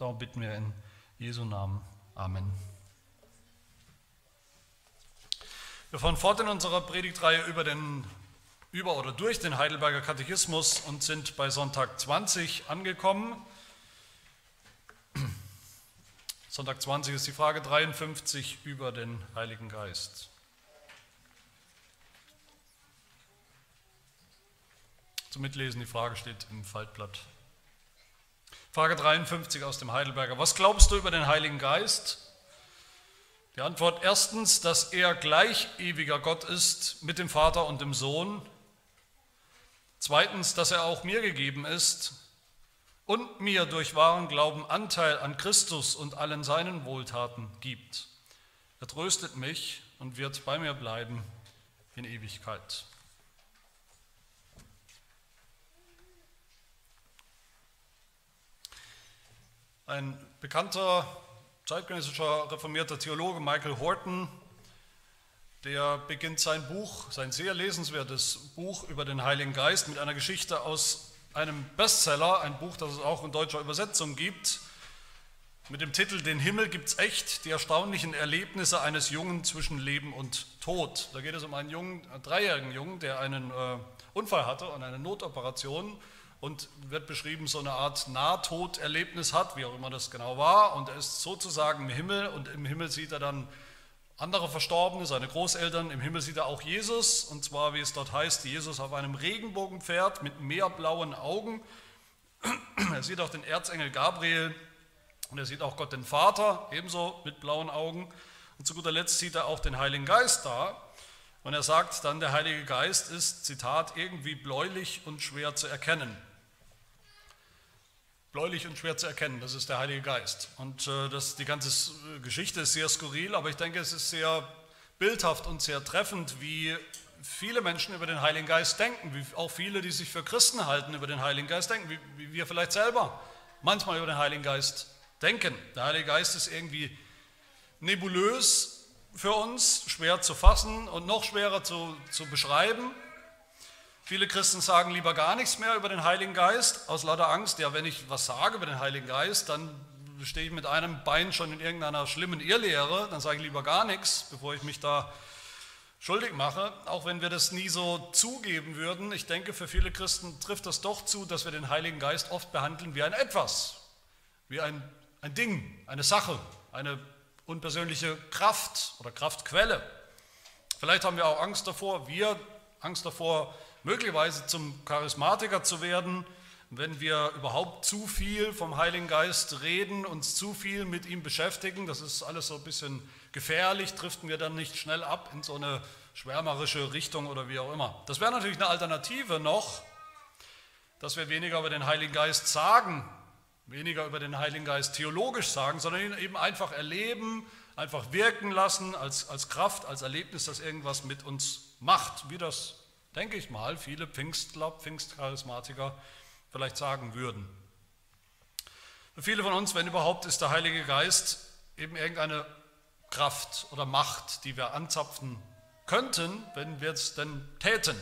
Darum bitten wir in Jesu Namen. Amen. Wir fahren fort in unserer Predigtreihe über den über oder durch den Heidelberger Katechismus und sind bei Sonntag 20 angekommen. Sonntag 20 ist die Frage 53 über den Heiligen Geist. Zum Mitlesen, die Frage steht im Faltblatt. Frage 53 aus dem Heidelberger. Was glaubst du über den Heiligen Geist? Die Antwort erstens, dass er gleich ewiger Gott ist mit dem Vater und dem Sohn Zweitens, dass er auch mir gegeben ist und mir durch wahren Glauben Anteil an Christus und allen seinen Wohltaten gibt. Er tröstet mich und wird bei mir bleiben in Ewigkeit. Ein bekannter zeitgenössischer reformierter Theologe, Michael Horton, der beginnt sein Buch, sein sehr lesenswertes Buch über den Heiligen Geist mit einer Geschichte aus einem Bestseller, ein Buch, das es auch in deutscher Übersetzung gibt, mit dem Titel Den Himmel gibt's echt, die erstaunlichen Erlebnisse eines Jungen zwischen Leben und Tod. Da geht es um einen jungen, einen dreijährigen Jungen, der einen äh, Unfall hatte und eine Notoperation und wird beschrieben, so eine Art Nahtoderlebnis hat, wie auch immer das genau war. Und er ist sozusagen im Himmel und im Himmel sieht er dann andere Verstorbene, seine Großeltern. Im Himmel sieht er auch Jesus, und zwar, wie es dort heißt, Jesus auf einem Regenbogenpferd mit meerblauen Augen. Er sieht auch den Erzengel Gabriel und er sieht auch Gott den Vater, ebenso mit blauen Augen. Und zu guter Letzt sieht er auch den Heiligen Geist da. Und er sagt dann, der Heilige Geist ist, Zitat, irgendwie bläulich und schwer zu erkennen bläulich und schwer zu erkennen. Das ist der Heilige Geist. Und äh, das, die ganze Geschichte ist sehr skurril, aber ich denke, es ist sehr bildhaft und sehr treffend, wie viele Menschen über den Heiligen Geist denken, wie auch viele, die sich für Christen halten, über den Heiligen Geist denken, wie, wie wir vielleicht selber manchmal über den Heiligen Geist denken. Der Heilige Geist ist irgendwie nebulös für uns, schwer zu fassen und noch schwerer zu, zu beschreiben. Viele Christen sagen lieber gar nichts mehr über den Heiligen Geist, aus lauter Angst, ja, wenn ich was sage über den Heiligen Geist, dann stehe ich mit einem Bein schon in irgendeiner schlimmen Irrlehre, dann sage ich lieber gar nichts, bevor ich mich da schuldig mache, auch wenn wir das nie so zugeben würden. Ich denke, für viele Christen trifft das doch zu, dass wir den Heiligen Geist oft behandeln wie ein Etwas, wie ein, ein Ding, eine Sache, eine unpersönliche Kraft oder Kraftquelle. Vielleicht haben wir auch Angst davor, wir Angst davor, möglicherweise zum Charismatiker zu werden, wenn wir überhaupt zu viel vom Heiligen Geist reden, uns zu viel mit ihm beschäftigen. Das ist alles so ein bisschen gefährlich, driften wir dann nicht schnell ab in so eine schwärmerische Richtung oder wie auch immer. Das wäre natürlich eine Alternative noch, dass wir weniger über den Heiligen Geist sagen, weniger über den Heiligen Geist theologisch sagen, sondern ihn eben einfach erleben, einfach wirken lassen als, als Kraft, als Erlebnis, das irgendwas mit uns macht, wie das denke ich mal, viele Pfingstler, Pfingstcharismatiker vielleicht sagen würden. Für viele von uns, wenn überhaupt, ist der Heilige Geist eben irgendeine Kraft oder Macht, die wir anzapfen könnten, wenn wir es denn täten.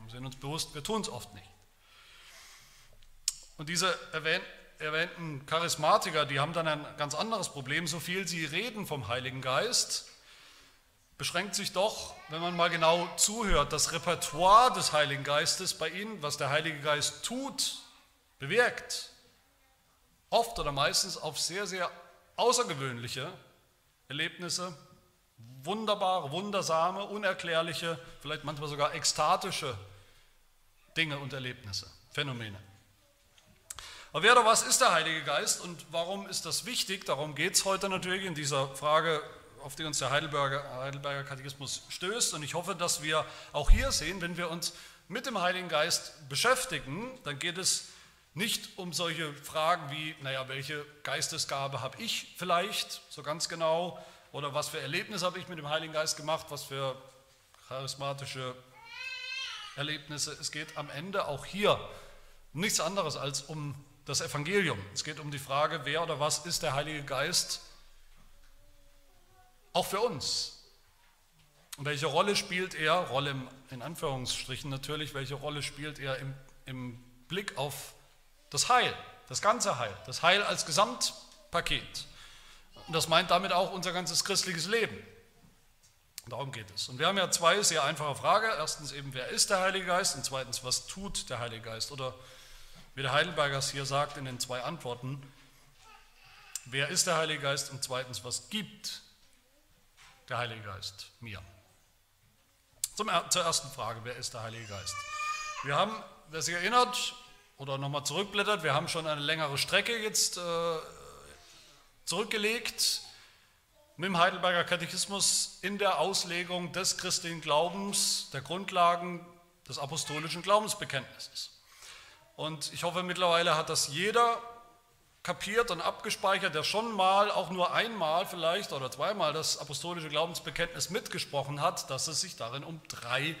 Wir sind uns bewusst, wir tun es oft nicht. Und diese erwähnten Charismatiker, die haben dann ein ganz anderes Problem. So viel sie reden vom Heiligen Geist, beschränkt sich doch, wenn man mal genau zuhört, das Repertoire des Heiligen Geistes bei Ihnen, was der Heilige Geist tut, bewirkt, oft oder meistens auf sehr, sehr außergewöhnliche Erlebnisse, wunderbare, wundersame, unerklärliche, vielleicht manchmal sogar ekstatische Dinge und Erlebnisse, Phänomene. Aber wer oder was ist der Heilige Geist und warum ist das wichtig? Darum geht es heute natürlich in dieser Frage auf die uns der Heidelberger, Heidelberger Katechismus stößt. Und ich hoffe, dass wir auch hier sehen, wenn wir uns mit dem Heiligen Geist beschäftigen, dann geht es nicht um solche Fragen wie, naja, welche Geistesgabe habe ich vielleicht so ganz genau oder was für Erlebnisse habe ich mit dem Heiligen Geist gemacht, was für charismatische Erlebnisse. Es geht am Ende auch hier um nichts anderes als um das Evangelium. Es geht um die Frage, wer oder was ist der Heilige Geist auch für uns. Und welche Rolle spielt er, Rolle in Anführungsstrichen natürlich, welche Rolle spielt er im, im Blick auf das Heil, das ganze Heil, das Heil als Gesamtheit, Paket. Und das meint damit auch unser ganzes christliches Leben. Darum geht es. Und wir haben ja zwei sehr einfache Fragen. Erstens eben, wer ist der Heilige Geist? Und zweitens, was tut der Heilige Geist? Oder wie der Heidelberger es hier sagt in den zwei Antworten, wer ist der Heilige Geist? Und zweitens, was gibt der Heilige Geist mir? Zum, zur ersten Frage, wer ist der Heilige Geist? Wir haben, wer sich erinnert oder nochmal zurückblättert, wir haben schon eine längere Strecke jetzt äh, zurückgelegt mit dem Heidelberger Katechismus in der Auslegung des christlichen Glaubens, der Grundlagen des apostolischen Glaubensbekenntnisses. Und ich hoffe, mittlerweile hat das jeder kapiert und abgespeichert, der schon mal, auch nur einmal vielleicht oder zweimal das apostolische Glaubensbekenntnis mitgesprochen hat, dass es sich darin um drei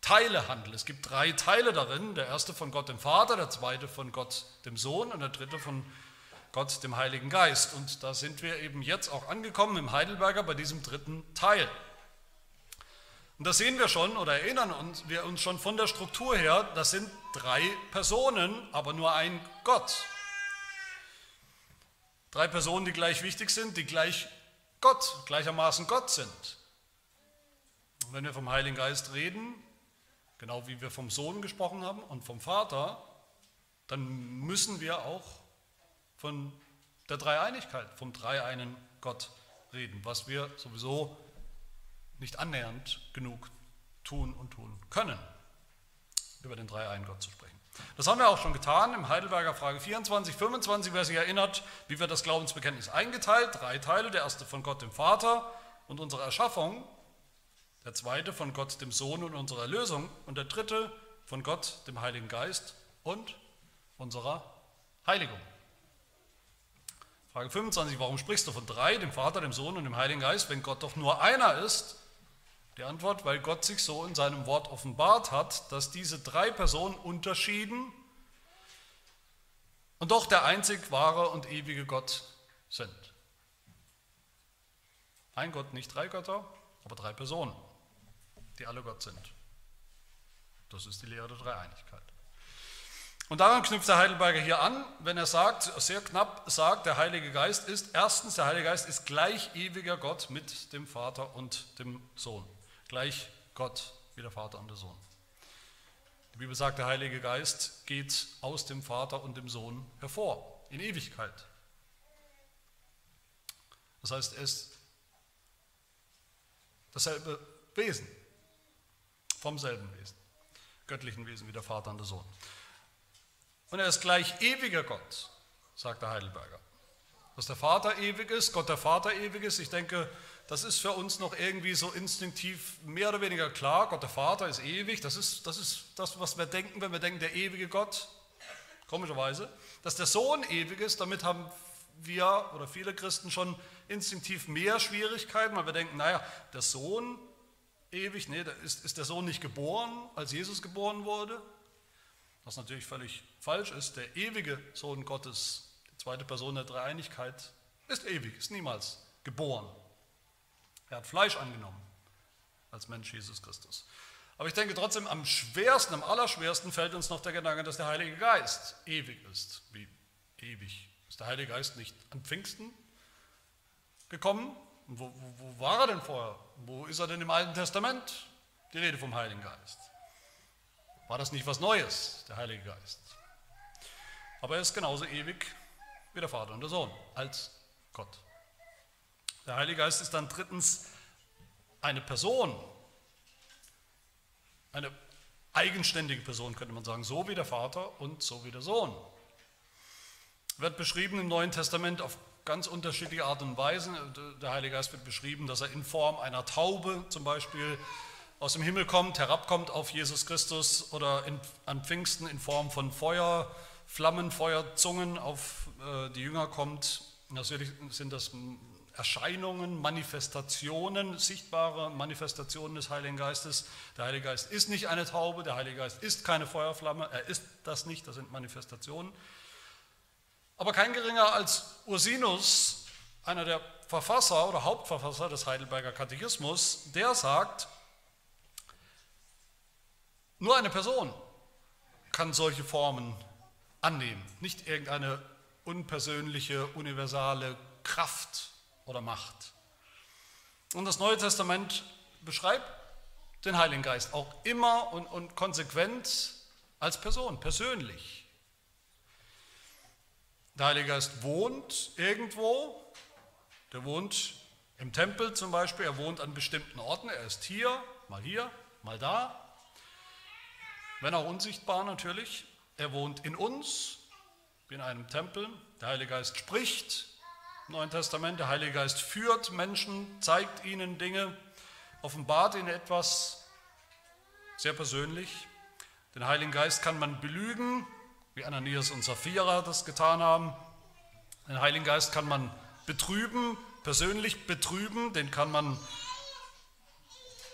Teile handelt. Es gibt drei Teile darin. Der erste von Gott dem Vater, der zweite von Gott dem Sohn und der dritte von Gott dem Heiligen Geist. Und da sind wir eben jetzt auch angekommen im Heidelberger bei diesem dritten Teil. Und da sehen wir schon oder erinnern uns, wir uns schon von der Struktur her, das sind drei Personen, aber nur ein Gott. Drei Personen, die gleich wichtig sind, die gleich Gott, gleichermaßen Gott sind. Und wenn wir vom Heiligen Geist reden, genau wie wir vom Sohn gesprochen haben und vom Vater, dann müssen wir auch von der Dreieinigkeit, vom dreieinen Gott reden, was wir sowieso nicht annähernd genug tun und tun können, über den dreieinen Gott zu sprechen. Das haben wir auch schon getan im Heidelberger Frage 24, 25, wer sich erinnert, wie wir das Glaubensbekenntnis eingeteilt, drei Teile, der erste von Gott dem Vater und unserer Erschaffung, der zweite von Gott dem Sohn und unserer Erlösung und der dritte von Gott dem Heiligen Geist und unserer Heiligung. Frage 25, warum sprichst du von drei, dem Vater, dem Sohn und dem Heiligen Geist, wenn Gott doch nur einer ist? Die Antwort, weil Gott sich so in seinem Wort offenbart hat, dass diese drei Personen unterschieden und doch der einzig wahre und ewige Gott sind. Ein Gott, nicht drei Götter, aber drei Personen, die alle Gott sind. Das ist die Lehre der Dreieinigkeit. Und daran knüpft der Heidelberger hier an, wenn er sagt, sehr knapp sagt, der Heilige Geist ist, erstens, der Heilige Geist ist gleich ewiger Gott mit dem Vater und dem Sohn. Gleich Gott wie der Vater und der Sohn. Die Bibel sagt, der Heilige Geist geht aus dem Vater und dem Sohn hervor, in Ewigkeit. Das heißt, er ist dasselbe Wesen, vom selben Wesen, göttlichen Wesen wie der Vater und der Sohn. Und er ist gleich ewiger Gott, sagt der Heidelberger. Dass der Vater ewig ist, Gott der Vater ewig ist, ich denke, das ist für uns noch irgendwie so instinktiv mehr oder weniger klar. Gott der Vater ist ewig, das ist das, ist das was wir denken, wenn wir denken, der ewige Gott, komischerweise. Dass der Sohn ewig ist, damit haben wir oder viele Christen schon instinktiv mehr Schwierigkeiten, weil wir denken, naja, der Sohn ewig, nee, ist, ist der Sohn nicht geboren, als Jesus geboren wurde? Was natürlich völlig falsch ist, der ewige Sohn Gottes, die zweite Person der Dreieinigkeit, ist ewig, ist niemals geboren. Er hat Fleisch angenommen als Mensch Jesus Christus. Aber ich denke trotzdem, am schwersten, am allerschwersten fällt uns noch der Gedanke, dass der Heilige Geist ewig ist. Wie ewig? Ist der Heilige Geist nicht an Pfingsten gekommen? Wo, wo, wo war er denn vorher? Wo ist er denn im Alten Testament? Die Rede vom Heiligen Geist. War das nicht was Neues, der Heilige Geist? Aber er ist genauso ewig wie der Vater und der Sohn, als Gott. Der Heilige Geist ist dann drittens eine Person, eine eigenständige Person, könnte man sagen, so wie der Vater und so wie der Sohn. Wird beschrieben im Neuen Testament auf ganz unterschiedliche Art und Weise. Der Heilige Geist wird beschrieben, dass er in Form einer Taube zum Beispiel aus dem Himmel kommt, herabkommt auf Jesus Christus oder in, an Pfingsten in Form von Feuer, Flammen, Feuerzungen auf äh, die Jünger kommt. Natürlich sind das Erscheinungen, Manifestationen, sichtbare Manifestationen des Heiligen Geistes. Der Heilige Geist ist nicht eine Taube, der Heilige Geist ist keine Feuerflamme, er ist das nicht, das sind Manifestationen. Aber kein geringer als Ursinus, einer der Verfasser oder Hauptverfasser des Heidelberger Katechismus, der sagt, nur eine Person kann solche Formen annehmen, nicht irgendeine unpersönliche, universale Kraft oder Macht. Und das Neue Testament beschreibt den Heiligen Geist auch immer und, und konsequent als Person, persönlich. Der Heilige Geist wohnt irgendwo, der wohnt im Tempel zum Beispiel, er wohnt an bestimmten Orten, er ist hier, mal hier, mal da, wenn auch unsichtbar natürlich. Er wohnt in uns, in einem Tempel. Der Heilige Geist spricht Neuen Testament, der Heilige Geist führt Menschen, zeigt ihnen Dinge, offenbart ihnen etwas, sehr persönlich. Den Heiligen Geist kann man belügen, wie Ananias und Sapphira das getan haben. Den Heiligen Geist kann man betrüben, persönlich betrüben, den kann man,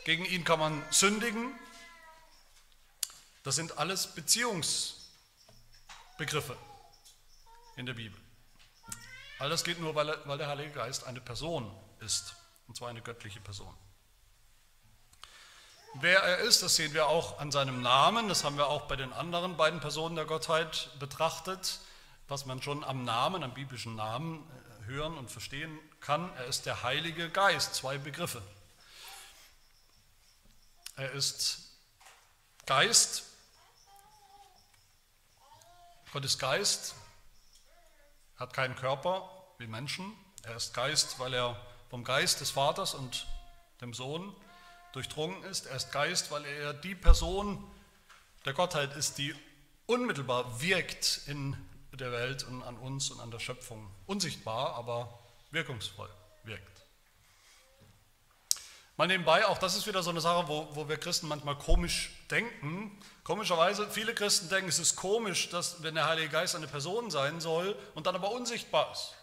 gegen ihn kann man sündigen. Das sind alles Beziehungsbegriffe in der Bibel. All das geht nur, weil, weil der Heilige Geist eine Person ist, und zwar eine göttliche Person. Wer er ist, das sehen wir auch an seinem Namen, das haben wir auch bei den anderen beiden Personen der Gottheit betrachtet, was man schon am Namen, am biblischen Namen äh, hören und verstehen kann. Er ist der Heilige Geist, zwei Begriffe. Er ist Geist, Gott ist Geist, hat keinen Körper wie Menschen. Er ist Geist, weil er vom Geist des Vaters und dem Sohn durchdrungen ist. Er ist Geist, weil er die Person der Gottheit ist, die unmittelbar wirkt in der Welt und an uns und an der Schöpfung. Unsichtbar, aber wirkungsvoll wirkt. Mal nebenbei, auch das ist wieder so eine Sache, wo, wo wir Christen manchmal komisch denken. Komischerweise, viele Christen denken, es ist komisch, dass wenn der Heilige Geist eine Person sein soll und dann aber unsichtbar ist.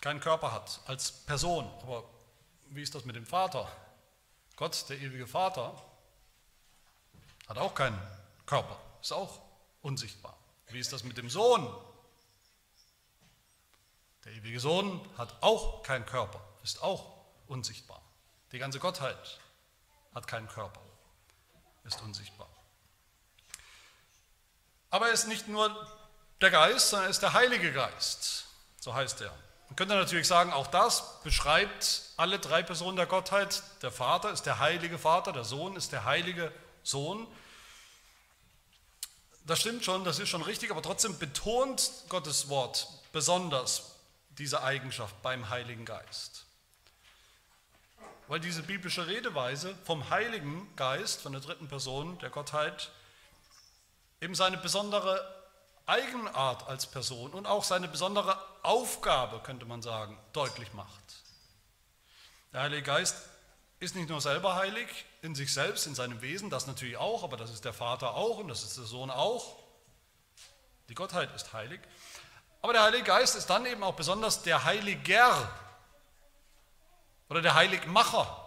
Keinen Körper hat als Person, aber wie ist das mit dem Vater? Gott, der ewige Vater, hat auch keinen Körper, ist auch unsichtbar. Wie ist das mit dem Sohn? Der ewige Sohn hat auch keinen Körper, ist auch unsichtbar. Die ganze Gottheit hat keinen Körper, ist unsichtbar. Aber er ist nicht nur der Geist, sondern er ist der Heilige Geist, so heißt er. Man könnte natürlich sagen, auch das beschreibt alle drei Personen der Gottheit. Der Vater ist der heilige Vater, der Sohn ist der heilige Sohn. Das stimmt schon, das ist schon richtig, aber trotzdem betont Gottes Wort besonders diese Eigenschaft beim Heiligen Geist. Weil diese biblische Redeweise vom Heiligen Geist, von der dritten Person der Gottheit, eben seine besondere Eigenart als Person und auch seine besondere Aufgabe, könnte man sagen, deutlich macht. Der Heilige Geist ist nicht nur selber heilig in sich selbst, in seinem Wesen, das natürlich auch, aber das ist der Vater auch und das ist der Sohn auch. Die Gottheit ist heilig. Aber der Heilige Geist ist dann eben auch besonders der Heiliger oder der Heiligmacher.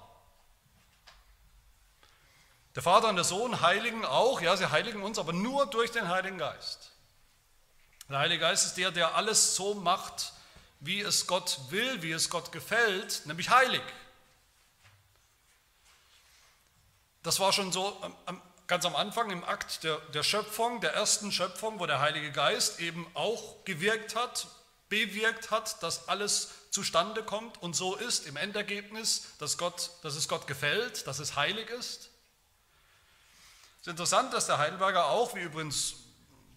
Der Vater und der Sohn heiligen auch, ja, sie heiligen uns, aber nur durch den Heiligen Geist. Der Heilige Geist ist der, der alles so macht, wie es Gott will, wie es Gott gefällt, nämlich heilig. Das war schon so ganz am Anfang im Akt der, der Schöpfung, der ersten Schöpfung, wo der Heilige Geist eben auch gewirkt hat, bewirkt hat, dass alles zustande kommt und so ist im Endergebnis, dass, Gott, dass es Gott gefällt, dass es heilig ist. Es ist interessant, dass der Heidelberger auch, wie übrigens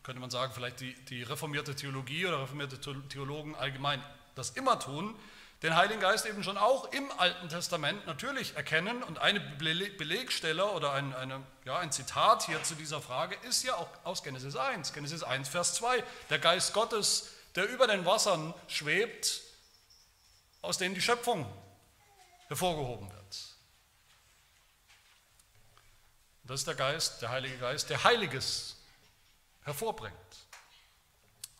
könnte man sagen, vielleicht die, die reformierte Theologie oder reformierte Theologen allgemein das immer tun, den Heiligen Geist eben schon auch im Alten Testament natürlich erkennen. Und eine Belegstelle oder ein, eine, ja, ein Zitat hier zu dieser Frage ist ja auch aus Genesis 1, Genesis 1, Vers 2. Der Geist Gottes, der über den Wassern schwebt, aus denen die Schöpfung hervorgehoben wird. Das ist der Geist, der Heilige Geist, der Heiliges hervorbringt.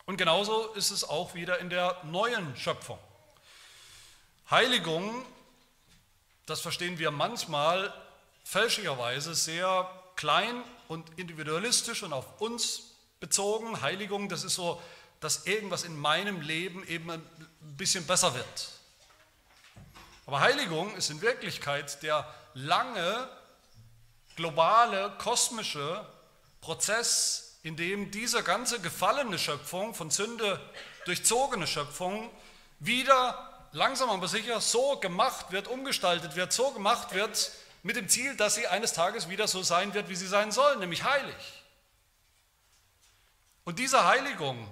Und genauso ist es auch wieder in der neuen Schöpfung. Heiligung, das verstehen wir manchmal fälschlicherweise sehr klein und individualistisch und auf uns bezogen. Heiligung, das ist so, dass irgendwas in meinem Leben eben ein bisschen besser wird. Aber Heiligung ist in Wirklichkeit der lange, globale, kosmische Prozess in dem diese ganze gefallene Schöpfung, von Sünde durchzogene Schöpfung, wieder langsam aber sicher so gemacht wird, umgestaltet wird, so gemacht wird, mit dem Ziel, dass sie eines Tages wieder so sein wird, wie sie sein soll, nämlich heilig. Und diese Heiligung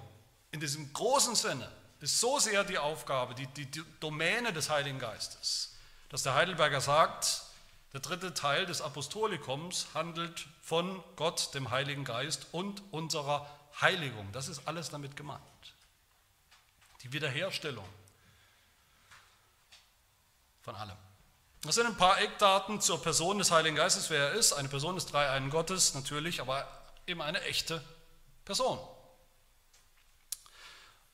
in diesem großen Sinne ist so sehr die Aufgabe, die, die, die Domäne des Heiligen Geistes, dass der Heidelberger sagt, der dritte Teil des Apostolikums handelt von Gott, dem Heiligen Geist und unserer Heiligung. Das ist alles damit gemeint. Die Wiederherstellung von allem. Das sind ein paar Eckdaten zur Person des Heiligen Geistes, wer er ist. Eine Person des Dreieinen Gottes natürlich, aber eben eine echte Person.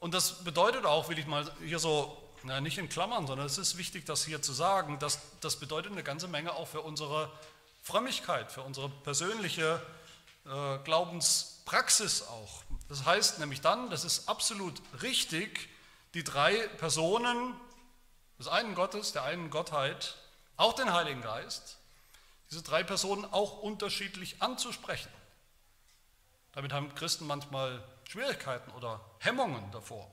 Und das bedeutet auch, will ich mal hier so, na, nicht in Klammern, sondern es ist wichtig, das hier zu sagen, dass das bedeutet eine ganze Menge auch für unsere Frömmigkeit, für unsere persönliche äh, Glaubenspraxis auch. Das heißt nämlich dann, das ist absolut richtig, die drei Personen des einen Gottes, der einen Gottheit, auch den Heiligen Geist, diese drei Personen auch unterschiedlich anzusprechen. Damit haben Christen manchmal Schwierigkeiten oder Hemmungen davor.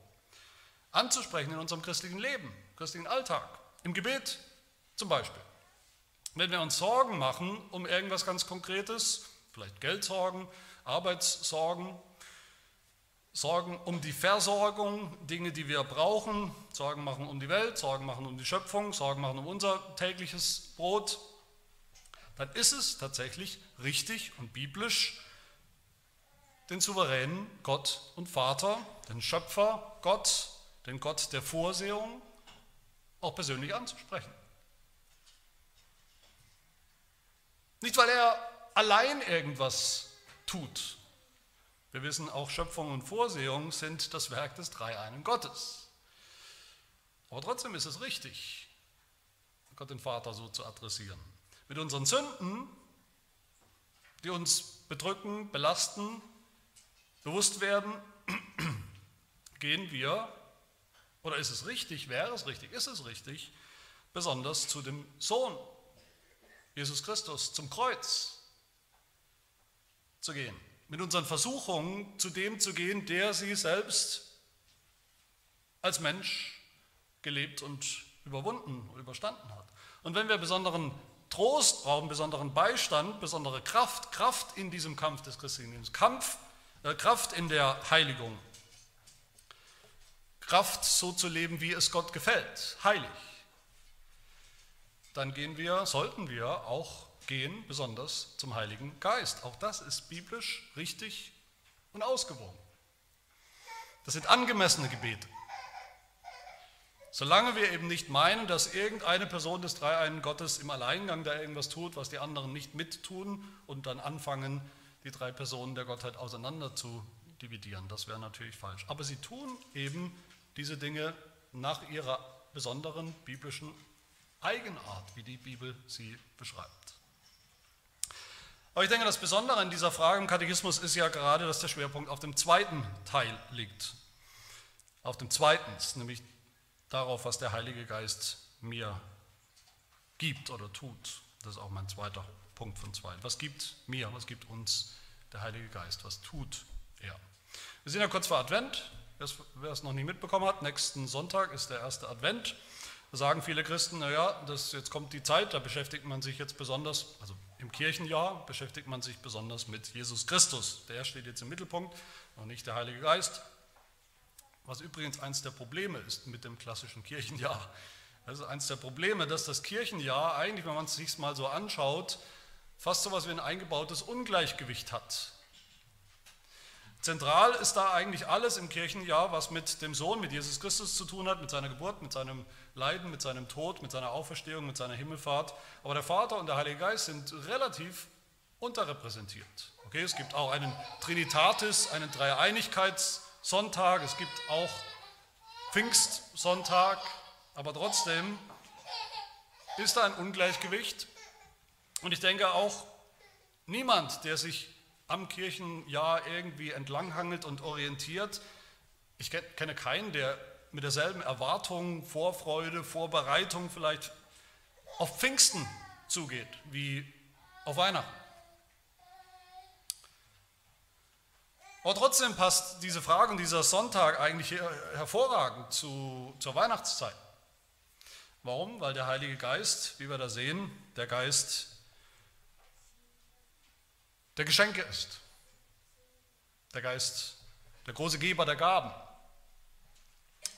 Anzusprechen in unserem christlichen Leben, christlichen Alltag, im Gebet zum Beispiel. Wenn wir uns Sorgen machen um irgendwas ganz Konkretes, vielleicht Geldsorgen, Arbeitssorgen, Sorgen um die Versorgung, Dinge, die wir brauchen, Sorgen machen um die Welt, Sorgen machen um die Schöpfung, Sorgen machen um unser tägliches Brot, dann ist es tatsächlich richtig und biblisch, den souveränen Gott und Vater, den Schöpfer Gott, den Gott der Vorsehung, auch persönlich anzusprechen. Nicht, weil er allein irgendwas tut. Wir wissen, auch Schöpfung und Vorsehung sind das Werk des Dreieinen Gottes. Aber trotzdem ist es richtig, Gott den Vater so zu adressieren. Mit unseren Sünden, die uns bedrücken, belasten, bewusst werden, gehen wir, oder ist es richtig, wäre es richtig, ist es richtig, besonders zu dem Sohn, Jesus Christus, zum Kreuz zu gehen. Mit unseren Versuchungen zu dem zu gehen, der sie selbst als Mensch gelebt und überwunden, überstanden hat. Und wenn wir besonderen Trost brauchen, besonderen Beistand, besondere Kraft, Kraft in diesem Kampf des christlichen Lebens, Kampf Kraft in der Heiligung. Kraft so zu leben, wie es Gott gefällt, heilig. Dann gehen wir, sollten wir auch gehen, besonders zum Heiligen Geist. Auch das ist biblisch richtig und ausgewogen. Das sind angemessene Gebete. Solange wir eben nicht meinen, dass irgendeine Person des Dreieinen Gottes im Alleingang da irgendwas tut, was die anderen nicht mittun und dann anfangen, die drei Personen der Gottheit auseinander zu dividieren. Das wäre natürlich falsch. Aber sie tun eben diese Dinge nach ihrer besonderen biblischen Eigenart, wie die Bibel sie beschreibt. Aber ich denke, das Besondere in dieser Frage im Katechismus ist ja gerade, dass der Schwerpunkt auf dem zweiten Teil liegt. Auf dem zweiten, nämlich darauf, was der Heilige Geist mir gibt oder tut. Das ist auch mein zweiter Punkt von zwei. Was gibt mir, was gibt uns der Heilige Geist? Was tut er? Wir sind ja kurz vor Advent. Wer es noch nie mitbekommen hat, nächsten Sonntag ist der erste Advent. Da sagen viele Christen, naja, das, jetzt kommt die Zeit, da beschäftigt man sich jetzt besonders, also im Kirchenjahr beschäftigt man sich besonders mit Jesus Christus. Der steht jetzt im Mittelpunkt und nicht der Heilige Geist. Was übrigens eines der Probleme ist mit dem klassischen Kirchenjahr. Das ist eines der Probleme, dass das Kirchenjahr eigentlich, wenn man es sich mal so anschaut, fast so etwas wie ein eingebautes Ungleichgewicht hat. Zentral ist da eigentlich alles im Kirchenjahr, was mit dem Sohn, mit Jesus Christus zu tun hat, mit seiner Geburt, mit seinem Leiden, mit seinem Tod, mit seiner Auferstehung, mit seiner Himmelfahrt. Aber der Vater und der Heilige Geist sind relativ unterrepräsentiert. Okay, es gibt auch einen Trinitatis, einen Dreieinigkeitssonntag, es gibt auch Pfingstsonntag, aber trotzdem ist da ein Ungleichgewicht und ich denke auch, niemand, der sich am Kirchenjahr irgendwie entlanghangelt und orientiert, ich kenne keinen, der mit derselben Erwartung, Vorfreude, Vorbereitung vielleicht auf Pfingsten zugeht wie auf Weihnachten. Aber trotzdem passt diese Frage und dieser Sonntag eigentlich hervorragend zu, zur Weihnachtszeit. Warum? Weil der Heilige Geist, wie wir da sehen, der Geist der Geschenke ist. Der Geist, der große Geber der Gaben.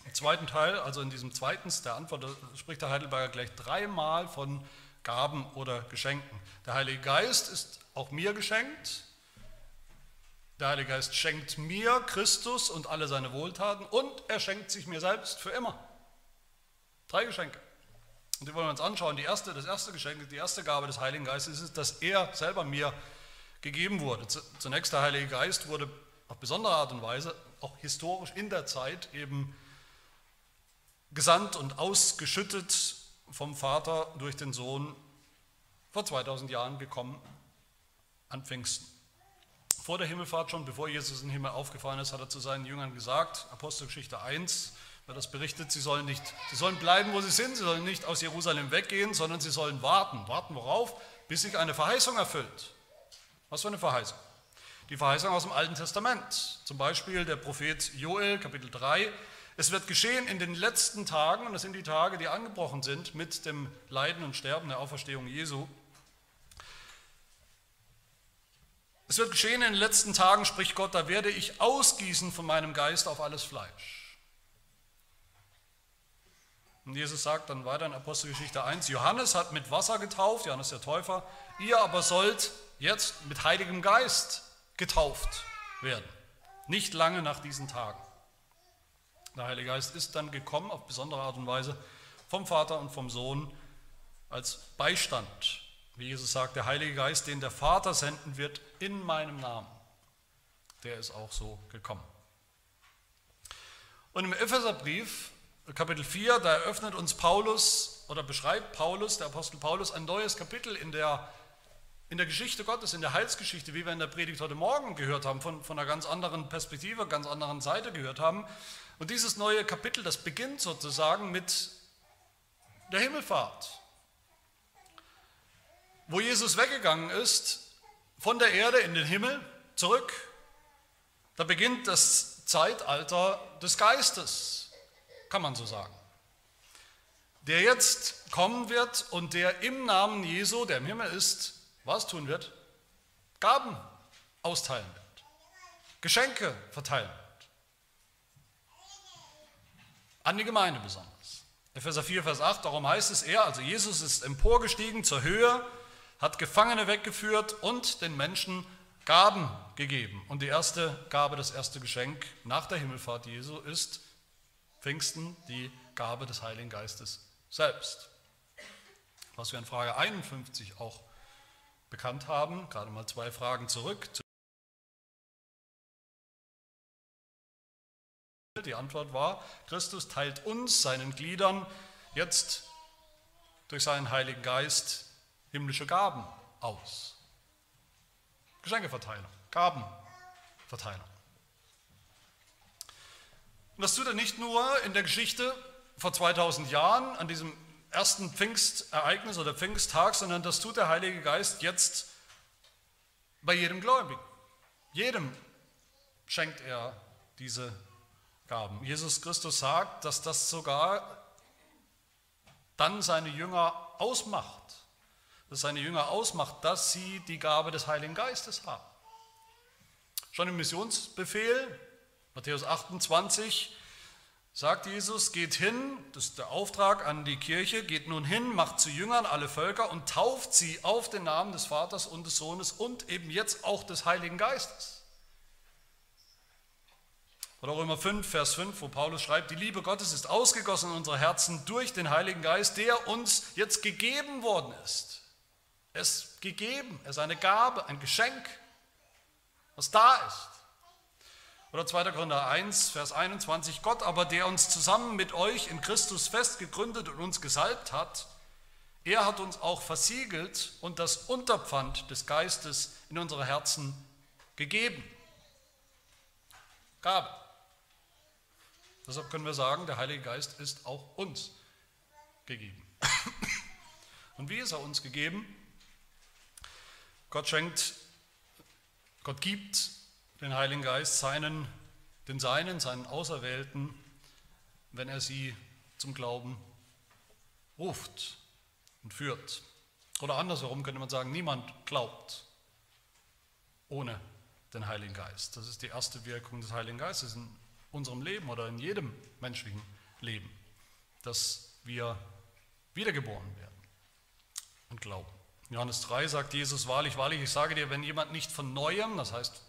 Im zweiten Teil, also in diesem zweiten der Antwort, spricht der Heidelberger gleich dreimal von Gaben oder Geschenken. Der Heilige Geist ist auch mir geschenkt. Der Heilige Geist schenkt mir Christus und alle seine Wohltaten und er schenkt sich mir selbst für immer. Drei Geschenke. Und die wollen wir uns anschauen. Die erste, das erste Geschenk, die erste Gabe des Heiligen Geistes ist, dass er selber mir gegeben wurde. Zunächst der Heilige Geist wurde auf besondere Art und Weise, auch historisch in der Zeit, eben gesandt und ausgeschüttet vom Vater durch den Sohn vor 2000 Jahren gekommen an Pfingsten. Vor der Himmelfahrt schon, bevor Jesus in den Himmel aufgefahren ist, hat er zu seinen Jüngern gesagt, Apostelgeschichte 1, wer das berichtet, sie sollen, nicht, sie sollen bleiben, wo sie sind, sie sollen nicht aus Jerusalem weggehen, sondern sie sollen warten. Warten worauf? Bis sich eine Verheißung erfüllt. Was für eine Verheißung? Die Verheißung aus dem Alten Testament. Zum Beispiel der Prophet Joel, Kapitel 3. Es wird geschehen in den letzten Tagen, und das sind die Tage, die angebrochen sind mit dem Leiden und Sterben der Auferstehung Jesu. Es wird geschehen in den letzten Tagen, spricht Gott, da werde ich ausgießen von meinem Geist auf alles Fleisch. Und Jesus sagt dann weiter in Apostelgeschichte 1, Johannes hat mit Wasser getauft, Johannes der Täufer, ihr aber sollt jetzt mit Heiligem Geist getauft werden. Nicht lange nach diesen Tagen. Der Heilige Geist ist dann gekommen auf besondere Art und Weise vom Vater und vom Sohn als Beistand. Wie Jesus sagt, der Heilige Geist, den der Vater senden wird in meinem Namen, der ist auch so gekommen. Und im Epheserbrief, Kapitel 4, da eröffnet uns Paulus oder beschreibt Paulus, der Apostel Paulus, ein neues Kapitel in der in der Geschichte Gottes, in der Heilsgeschichte, wie wir in der Predigt heute Morgen gehört haben, von, von einer ganz anderen Perspektive, ganz anderen Seite gehört haben. Und dieses neue Kapitel, das beginnt sozusagen mit der Himmelfahrt, wo Jesus weggegangen ist von der Erde in den Himmel zurück. Da beginnt das Zeitalter des Geistes, kann man so sagen, der jetzt kommen wird und der im Namen Jesu, der im Himmel ist, was tun wird? Gaben austeilen wird. Geschenke verteilen wird. An die Gemeinde besonders. Epheser 4, Vers 8, darum heißt es, er, also Jesus ist emporgestiegen zur Höhe, hat Gefangene weggeführt und den Menschen Gaben gegeben. Und die erste Gabe, das erste Geschenk nach der Himmelfahrt Jesu ist Pfingsten, die Gabe des Heiligen Geistes selbst. Was wir in Frage 51 auch bekannt haben. Gerade mal zwei Fragen zurück. Die Antwort war, Christus teilt uns, seinen Gliedern, jetzt durch seinen Heiligen Geist himmlische Gaben aus. Geschenkeverteilung, Gabenverteilung. Und das tut er nicht nur in der Geschichte vor 2000 Jahren, an diesem ersten Pfingstereignis oder Pfingsttag, sondern das tut der Heilige Geist jetzt bei jedem Gläubigen. Jedem schenkt er diese Gaben. Jesus Christus sagt, dass das sogar dann seine Jünger ausmacht, dass seine Jünger ausmacht, dass sie die Gabe des Heiligen Geistes haben. Schon im Missionsbefehl, Matthäus 28, sagt Jesus, geht hin, das ist der Auftrag an die Kirche, geht nun hin, macht zu Jüngern alle Völker und tauft sie auf den Namen des Vaters und des Sohnes und eben jetzt auch des Heiligen Geistes. Oder Römer 5, Vers 5, wo Paulus schreibt, die Liebe Gottes ist ausgegossen in unsere Herzen durch den Heiligen Geist, der uns jetzt gegeben worden ist. Ist gegeben, er ist eine Gabe, ein Geschenk, was da ist. Oder 2. Korinther 1, Vers 21, Gott aber, der uns zusammen mit euch in Christus fest gegründet und uns gesalbt hat, er hat uns auch versiegelt und das Unterpfand des Geistes in unsere Herzen gegeben. Gabe. Deshalb können wir sagen, der Heilige Geist ist auch uns gegeben. Und wie ist er uns gegeben? Gott schenkt, Gott gibt den Heiligen Geist seinen, den Seinen, seinen Auserwählten, wenn er sie zum Glauben ruft und führt. Oder andersherum könnte man sagen, niemand glaubt ohne den Heiligen Geist. Das ist die erste Wirkung des Heiligen Geistes in unserem Leben oder in jedem menschlichen Leben, dass wir wiedergeboren werden und glauben. Johannes 3 sagt Jesus, wahrlich, wahrlich, ich sage dir, wenn jemand nicht von neuem, das heißt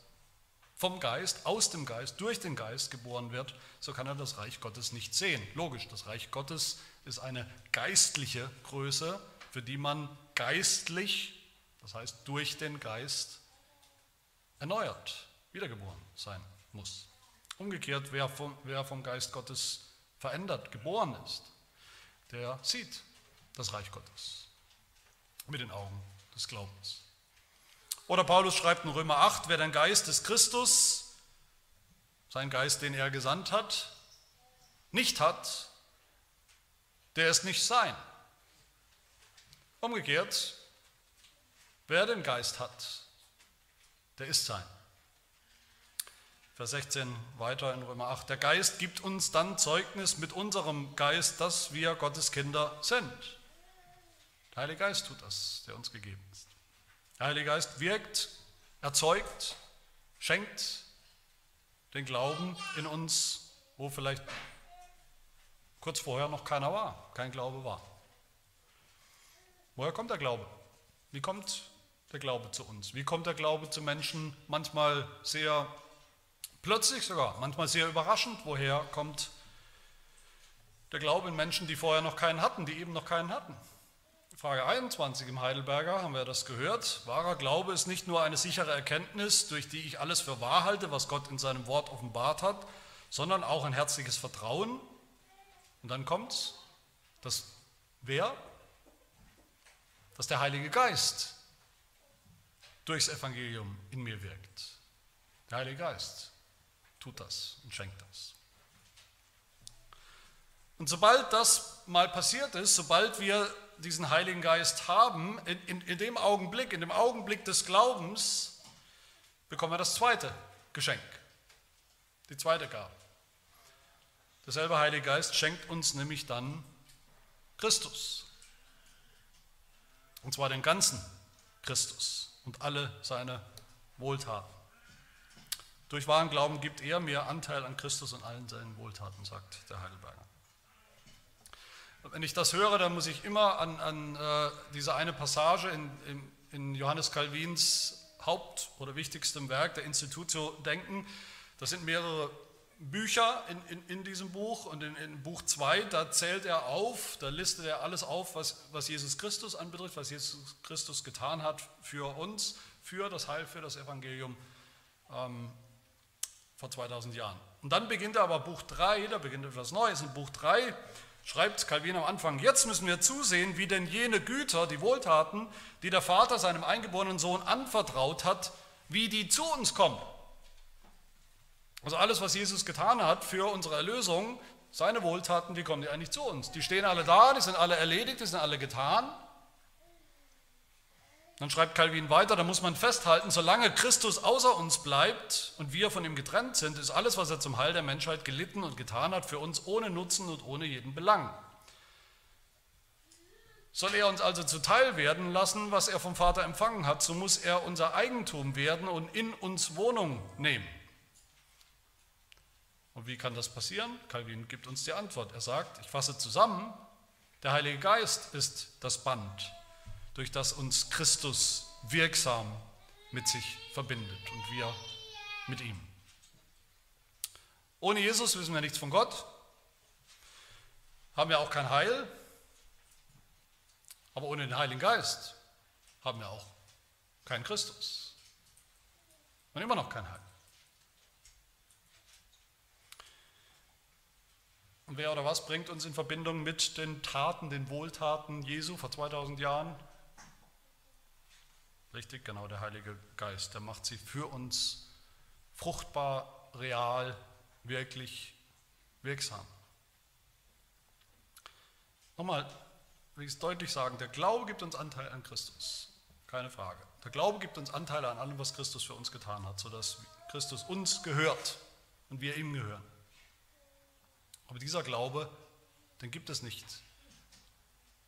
vom Geist, aus dem Geist, durch den Geist geboren wird, so kann er das Reich Gottes nicht sehen. Logisch, das Reich Gottes ist eine geistliche Größe, für die man geistlich, das heißt durch den Geist, erneuert, wiedergeboren sein muss. Umgekehrt, wer vom, wer vom Geist Gottes verändert, geboren ist, der sieht das Reich Gottes mit den Augen des Glaubens. Oder Paulus schreibt in Römer 8, wer den Geist des Christus, sein Geist, den er gesandt hat, nicht hat, der ist nicht sein. Umgekehrt, wer den Geist hat, der ist sein. Vers 16 weiter in Römer 8. Der Geist gibt uns dann Zeugnis mit unserem Geist, dass wir Gottes Kinder sind. Der Heilige Geist tut das, der uns gegeben ist. Der Heilige Geist wirkt, erzeugt, schenkt den Glauben in uns, wo vielleicht kurz vorher noch keiner war, kein Glaube war. Woher kommt der Glaube? Wie kommt der Glaube zu uns? Wie kommt der Glaube zu Menschen manchmal sehr plötzlich sogar, manchmal sehr überraschend? Woher kommt der Glaube in Menschen, die vorher noch keinen hatten, die eben noch keinen hatten? Frage 21 im Heidelberger haben wir das gehört. Wahrer Glaube ist nicht nur eine sichere Erkenntnis, durch die ich alles für wahr halte, was Gott in seinem Wort offenbart hat, sondern auch ein herzliches Vertrauen. Und dann kommt das Wer? Dass der Heilige Geist durchs Evangelium in mir wirkt. Der Heilige Geist tut das und schenkt das. Und sobald das mal passiert ist, sobald wir diesen Heiligen Geist haben, in, in, in dem Augenblick, in dem Augenblick des Glaubens, bekommen wir das zweite Geschenk, die zweite Gabe. Derselbe Heilige Geist schenkt uns nämlich dann Christus. Und zwar den ganzen Christus und alle seine Wohltaten. Durch wahren Glauben gibt er mir Anteil an Christus und allen seinen Wohltaten, sagt der Heidelberger. Wenn ich das höre, dann muss ich immer an, an äh, diese eine Passage in, in, in Johannes Calvins Haupt- oder wichtigstem Werk, der Institutio, denken. Das sind mehrere Bücher in, in, in diesem Buch und in, in Buch 2, da zählt er auf, da listet er alles auf, was, was Jesus Christus anbetrifft, was Jesus Christus getan hat für uns, für das Heil, für das Evangelium ähm, vor 2000 Jahren. Und dann beginnt er aber Buch 3, da beginnt etwas Neues. In Buch 3 schreibt Calvin am Anfang, jetzt müssen wir zusehen, wie denn jene Güter, die Wohltaten, die der Vater seinem eingeborenen Sohn anvertraut hat, wie die zu uns kommen. Also alles, was Jesus getan hat für unsere Erlösung, seine Wohltaten, die kommen die eigentlich zu uns. Die stehen alle da, die sind alle erledigt, die sind alle getan. Dann schreibt Calvin weiter, da muss man festhalten, solange Christus außer uns bleibt und wir von ihm getrennt sind, ist alles, was er zum Heil der Menschheit gelitten und getan hat, für uns ohne Nutzen und ohne jeden Belang. Soll er uns also zuteil werden lassen, was er vom Vater empfangen hat, so muss er unser Eigentum werden und in uns Wohnung nehmen. Und wie kann das passieren? Calvin gibt uns die Antwort. Er sagt, ich fasse zusammen, der Heilige Geist ist das Band, durch das uns Christus wirksam mit sich verbindet und wir mit ihm. Ohne Jesus wissen wir nichts von Gott, haben wir auch kein Heil, aber ohne den Heiligen Geist haben wir auch keinen Christus und immer noch kein Heil. Und wer oder was bringt uns in Verbindung mit den Taten, den Wohltaten Jesu vor 2000 Jahren? Richtig, genau, der Heilige Geist, der macht sie für uns fruchtbar, real, wirklich wirksam. Nochmal, will ich es deutlich sagen, der Glaube gibt uns Anteil an Christus. keine Frage. Der Glaube gibt uns Anteile an allem, was Christus für uns getan hat, sodass Christus uns gehört und wir ihm gehören. Aber dieser Glaube, den gibt es nicht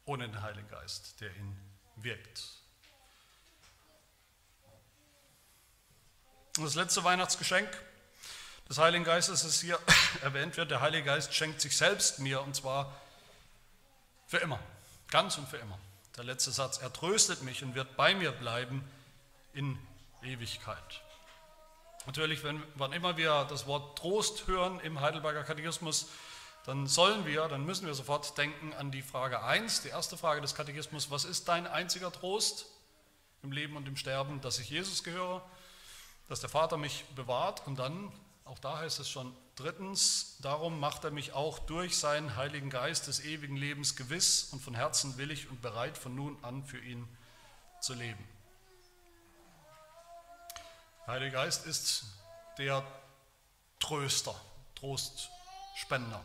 ohne den Heiligen Geist, der ihn wirkt. Das letzte Weihnachtsgeschenk des Heiligen Geistes ist hier erwähnt wird. Der Heilige Geist schenkt sich selbst mir und zwar für immer, ganz und für immer. Der letzte Satz, er tröstet mich und wird bei mir bleiben in Ewigkeit. Natürlich, wenn, wann immer wir das Wort Trost hören im Heidelberger Katechismus, dann sollen wir, dann müssen wir sofort denken an die Frage 1, die erste Frage des Katechismus, was ist dein einziger Trost im Leben und im Sterben, dass ich Jesus gehöre, dass der Vater mich bewahrt und dann, auch da heißt es schon drittens, darum macht er mich auch durch seinen Heiligen Geist des ewigen Lebens gewiss und von Herzen willig und bereit von nun an für ihn zu leben. Der Heilige Geist ist der Tröster, Trostspender.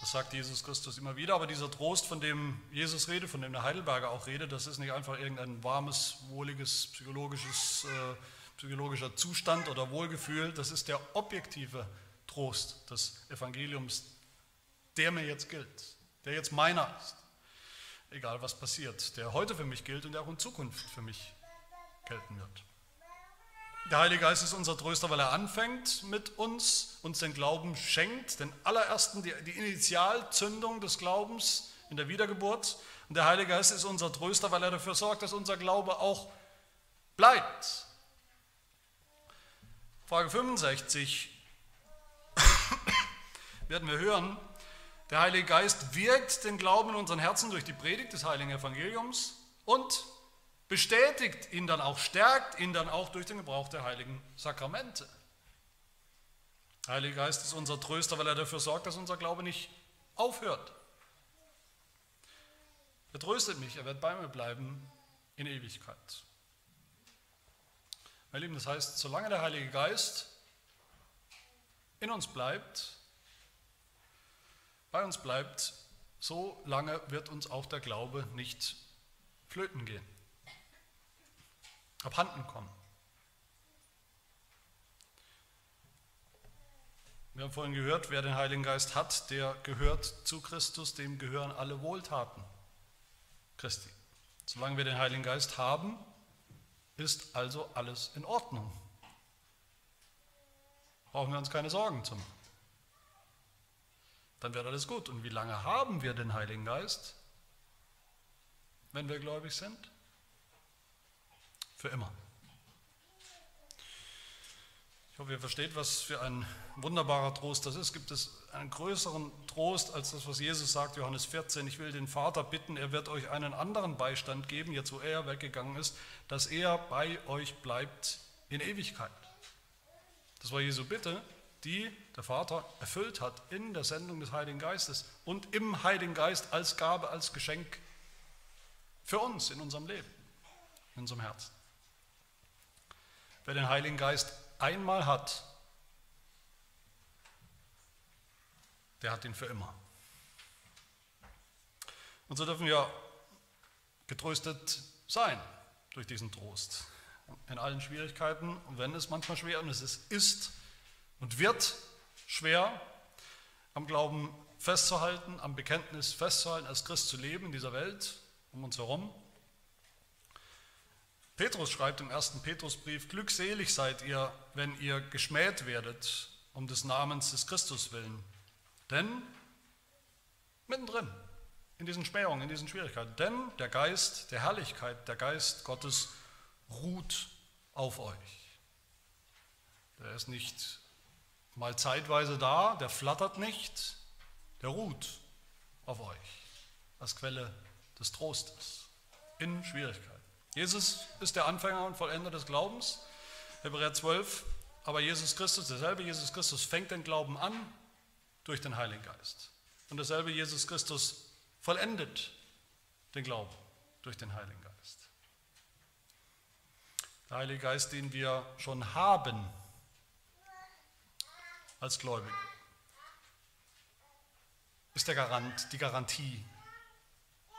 Das sagt Jesus Christus immer wieder, aber dieser Trost, von dem Jesus redet, von dem der Heidelberger auch redet, das ist nicht einfach irgendein warmes, wohliges, psychologisches, äh, psychologischer Zustand oder Wohlgefühl, das ist der objektive Trost des Evangeliums, der mir jetzt gilt, der jetzt meiner ist, egal was passiert, der heute für mich gilt und der auch in Zukunft für mich gelten wird. Der Heilige Geist ist unser Tröster, weil er anfängt mit uns, uns den Glauben schenkt, den allerersten, die, die Initialzündung des Glaubens in der Wiedergeburt. Und der Heilige Geist ist unser Tröster, weil er dafür sorgt, dass unser Glaube auch bleibt. Frage 65 werden wir hören, der Heilige Geist wirkt den Glauben in unseren Herzen durch die Predigt des Heiligen Evangeliums und bestätigt ihn dann auch, stärkt ihn dann auch durch den Gebrauch der heiligen Sakramente. Der Heilige Geist ist unser Tröster, weil er dafür sorgt, dass unser Glaube nicht aufhört. Er tröstet mich, er wird bei mir bleiben in Ewigkeit. Meine Lieben, das heißt, solange der Heilige Geist in uns bleibt, bei uns bleibt, so lange wird uns auch der Glaube nicht flöten gehen abhanden kommen. Wir haben vorhin gehört, wer den Heiligen Geist hat, der gehört zu Christus, dem gehören alle Wohltaten Christi. Solange wir den Heiligen Geist haben, ist also alles in Ordnung. Brauchen wir uns keine Sorgen zu machen. Dann wird alles gut. Und wie lange haben wir den Heiligen Geist, wenn wir gläubig sind? für immer. Ich hoffe, ihr versteht, was für ein wunderbarer Trost das ist. Gibt es einen größeren Trost als das, was Jesus sagt, Johannes 14, ich will den Vater bitten, er wird euch einen anderen Beistand geben, jetzt wo er weggegangen ist, dass er bei euch bleibt in Ewigkeit. Das war Jesu Bitte, die der Vater erfüllt hat in der Sendung des Heiligen Geistes und im Heiligen Geist als Gabe, als Geschenk für uns in unserem Leben, in unserem Herzen. Wer den Heiligen Geist einmal hat, der hat ihn für immer. Und so dürfen wir getröstet sein durch diesen Trost. In allen Schwierigkeiten und wenn es manchmal schwer und es ist und wird schwer, am Glauben festzuhalten, am Bekenntnis festzuhalten, als Christ zu leben in dieser Welt um uns herum. Petrus schreibt im ersten Petrusbrief, glückselig seid ihr, wenn ihr geschmäht werdet um des Namens des Christus willen. Denn mittendrin, in diesen Schmähungen, in diesen Schwierigkeiten, denn der Geist der Herrlichkeit, der Geist Gottes ruht auf euch. Der ist nicht mal zeitweise da, der flattert nicht, der ruht auf euch als Quelle des Trostes in Schwierigkeiten. Jesus ist der Anfänger und Vollender des Glaubens. Hebräer 12. Aber Jesus Christus, derselbe Jesus Christus fängt den Glauben an durch den Heiligen Geist. Und derselbe Jesus Christus vollendet den Glauben durch den Heiligen Geist. Der Heilige Geist, den wir schon haben als Gläubige, ist der Garant, die Garantie,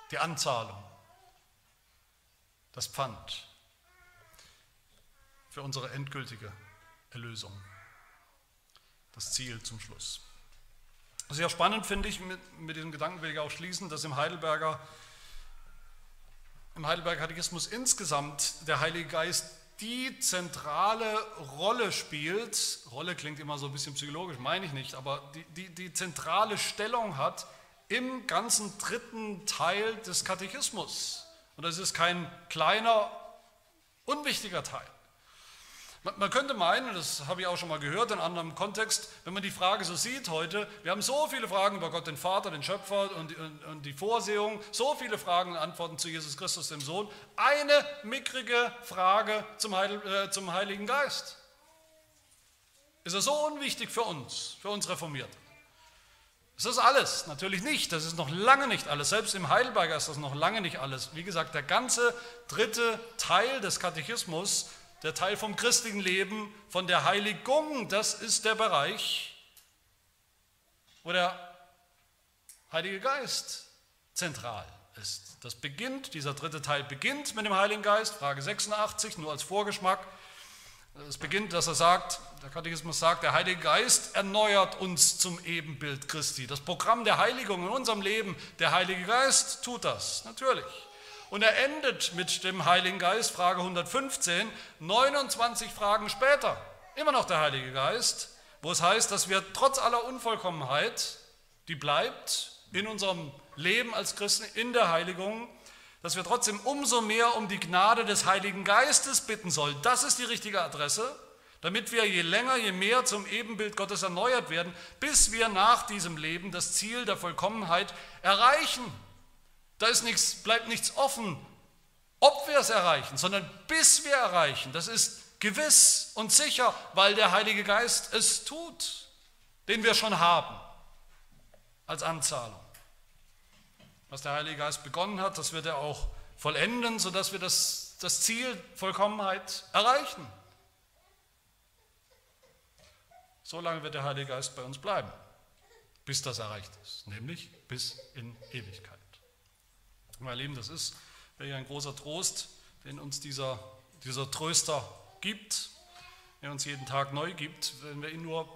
die Anzahlung das Pfand für unsere endgültige Erlösung. Das Ziel zum Schluss. Sehr spannend finde ich, mit, mit diesem Gedanken will ich auch schließen, dass im Heidelberger, im Heidelberger Katechismus insgesamt der Heilige Geist die zentrale Rolle spielt, Rolle klingt immer so ein bisschen psychologisch, meine ich nicht, aber die, die, die zentrale Stellung hat im ganzen dritten Teil des Katechismus. Und das ist kein kleiner, unwichtiger Teil. Man könnte meinen, das habe ich auch schon mal gehört in anderem Kontext, wenn man die Frage so sieht heute, wir haben so viele Fragen über Gott den Vater, den Schöpfer und, und, und die Vorsehung, so viele Fragen und Antworten zu Jesus Christus, dem Sohn, eine mickrige Frage zum, Heil, äh, zum Heiligen Geist. Ist er so unwichtig für uns, für uns Reformierten? Ist das alles? Natürlich nicht. Das ist noch lange nicht alles. Selbst im Heidelberger ist das noch lange nicht alles. Wie gesagt, der ganze dritte Teil des Katechismus der Teil vom christlichen Leben, von der Heiligung, das ist der Bereich, wo der Heilige Geist zentral ist. Das beginnt, dieser dritte Teil beginnt mit dem Heiligen Geist, Frage 86, nur als Vorgeschmack. Es beginnt, dass er sagt, der Katechismus sagt, der Heilige Geist erneuert uns zum Ebenbild Christi. Das Programm der Heiligung in unserem Leben, der Heilige Geist tut das, natürlich. Und er endet mit dem Heiligen Geist, Frage 115, 29 Fragen später, immer noch der Heilige Geist, wo es heißt, dass wir trotz aller Unvollkommenheit, die bleibt in unserem Leben als Christen, in der Heiligung, dass wir trotzdem umso mehr um die Gnade des Heiligen Geistes bitten sollen. Das ist die richtige Adresse, damit wir je länger, je mehr zum Ebenbild Gottes erneuert werden, bis wir nach diesem Leben das Ziel der Vollkommenheit erreichen. Da ist nichts, bleibt nichts offen, ob wir es erreichen, sondern bis wir erreichen. Das ist gewiss und sicher, weil der Heilige Geist es tut, den wir schon haben als Anzahlung. Was der Heilige Geist begonnen hat, das wird er auch vollenden, sodass wir das, das Ziel Vollkommenheit erreichen. So lange wird der Heilige Geist bei uns bleiben, bis das erreicht ist, nämlich bis in Ewigkeit. Meine Lieben, das ist wirklich ein großer Trost, den uns dieser, dieser Tröster gibt, der uns jeden Tag neu gibt, wenn wir ihn nur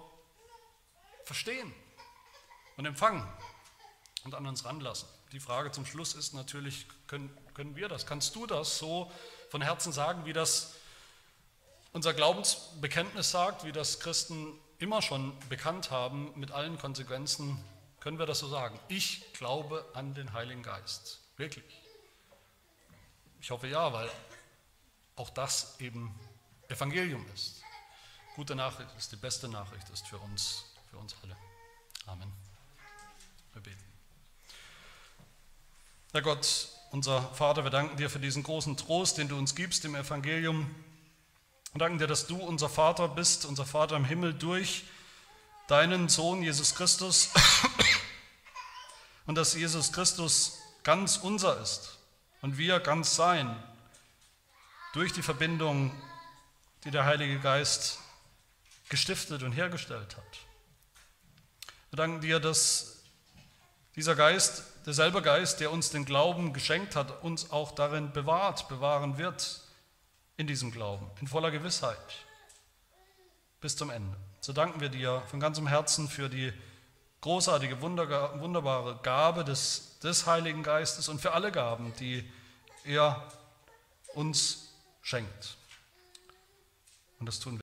verstehen und empfangen und an uns ranlassen. Die Frage zum Schluss ist natürlich, können, können wir das, kannst du das so von Herzen sagen, wie das unser Glaubensbekenntnis sagt, wie das Christen immer schon bekannt haben, mit allen Konsequenzen, können wir das so sagen. Ich glaube an den Heiligen Geist. Wirklich? Ich hoffe ja, weil auch das eben Evangelium ist. Gute Nachricht ist, die beste Nachricht ist für uns, für uns alle. Amen. Wir beten. Herr Gott, unser Vater, wir danken dir für diesen großen Trost, den du uns gibst im Evangelium. Wir danken dir, dass du unser Vater bist, unser Vater im Himmel durch deinen Sohn Jesus Christus und dass Jesus Christus ganz unser ist und wir ganz sein durch die Verbindung, die der Heilige Geist gestiftet und hergestellt hat. Wir danken dir, dass dieser Geist, derselbe Geist, der uns den Glauben geschenkt hat, uns auch darin bewahrt, bewahren wird, in diesem Glauben, in voller Gewissheit, bis zum Ende. So danken wir dir von ganzem Herzen für die großartige, wunderbare Gabe des, des Heiligen Geistes und für alle Gaben, die er uns schenkt. Und das tun wir.